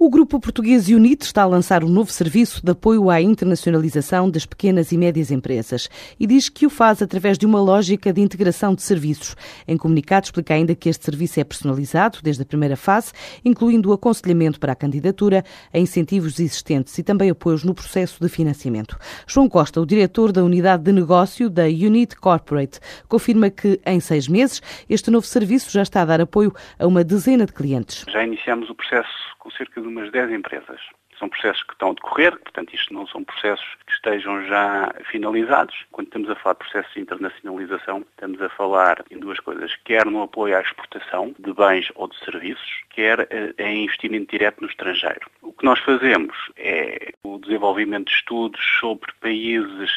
O Grupo Português Unite está a lançar um novo serviço de apoio à internacionalização das pequenas e médias empresas e diz que o faz através de uma lógica de integração de serviços. Em comunicado explica ainda que este serviço é personalizado desde a primeira fase, incluindo o aconselhamento para a candidatura, a incentivos existentes e também apoios no processo de financiamento. João Costa, o diretor da unidade de negócio da Unite Corporate, confirma que em seis meses este novo serviço já está a dar apoio a uma dezena de clientes. Já iniciamos o processo com cerca de umas 10 empresas. São processos que estão a decorrer, portanto, isto não são processos que estejam já finalizados. Quando estamos a falar de processos de internacionalização, estamos a falar em duas coisas, quer no apoio à exportação de bens ou de serviços, quer eh, em investimento direto no estrangeiro. O que nós fazemos é o desenvolvimento de estudos sobre países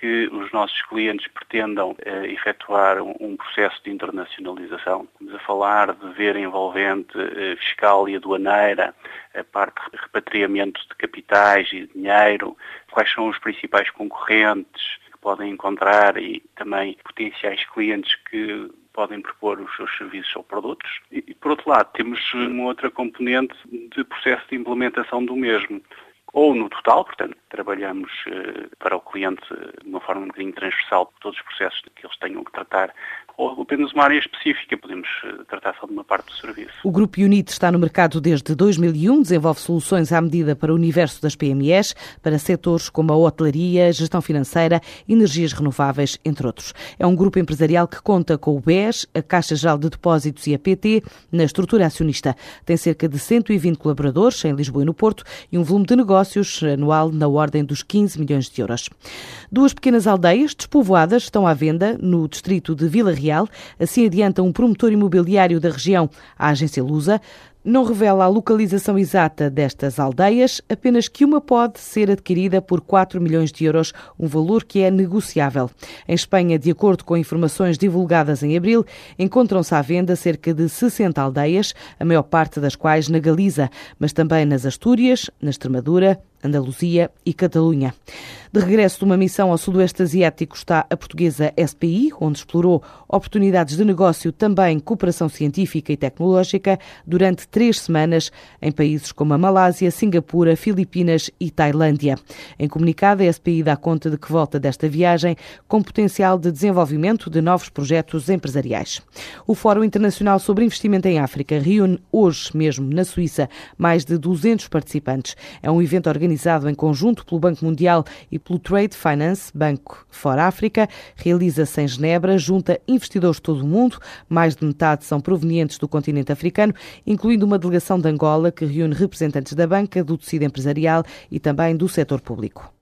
que os nossos clientes pretendam uh, efetuar um, um, processo de internacionalização. Estamos a falar de ver envolvente uh, fiscal e aduaneira, a parte de repatriamento de capitais e dinheiro, quais são os principais concorrentes que podem encontrar e também potenciais clientes que podem propor os seus serviços ou produtos. E, por outro lado, temos uma outra componente de processo de implementação do mesmo ou no total, portanto, trabalhamos uh, para o cliente de uma forma um bocadinho transversal por todos os processos que eles tenham que tratar ou apenas uma área específica, podemos eh, tratar só de uma parte do serviço. O Grupo Unite está no mercado desde 2001, desenvolve soluções à medida para o universo das PMEs, para setores como a hotelaria, gestão financeira, energias renováveis, entre outros. É um grupo empresarial que conta com o BES, a Caixa Geral de Depósitos e a PT na estrutura acionista. Tem cerca de 120 colaboradores em Lisboa e no Porto e um volume de negócios anual na ordem dos 15 milhões de euros. Duas pequenas aldeias despovoadas estão à venda no distrito de Vila Real Assim adianta um promotor imobiliário da região à agência Lusa. Não revela a localização exata destas aldeias, apenas que uma pode ser adquirida por 4 milhões de euros, um valor que é negociável. Em Espanha, de acordo com informações divulgadas em abril, encontram-se à venda cerca de 60 aldeias, a maior parte das quais na Galiza, mas também nas Astúrias, na Extremadura, Andaluzia e Catalunha. De regresso de uma missão ao Sudoeste Asiático está a portuguesa SPI, onde explorou oportunidades de negócio também cooperação científica e tecnológica durante três semanas em países como a Malásia, Singapura, Filipinas e Tailândia. Em comunicado, a SPI dá conta de que volta desta viagem com potencial de desenvolvimento de novos projetos empresariais. O Fórum Internacional sobre Investimento em África reúne hoje mesmo na Suíça mais de 200 participantes. É um evento organizado em conjunto pelo Banco Mundial e pelo Trade Finance Banco for África. Realiza-se em Genebra, junta investidores de todo o mundo, mais de metade são provenientes do continente africano, incluindo uma delegação de Angola que reúne representantes da banca, do tecido empresarial e também do setor público.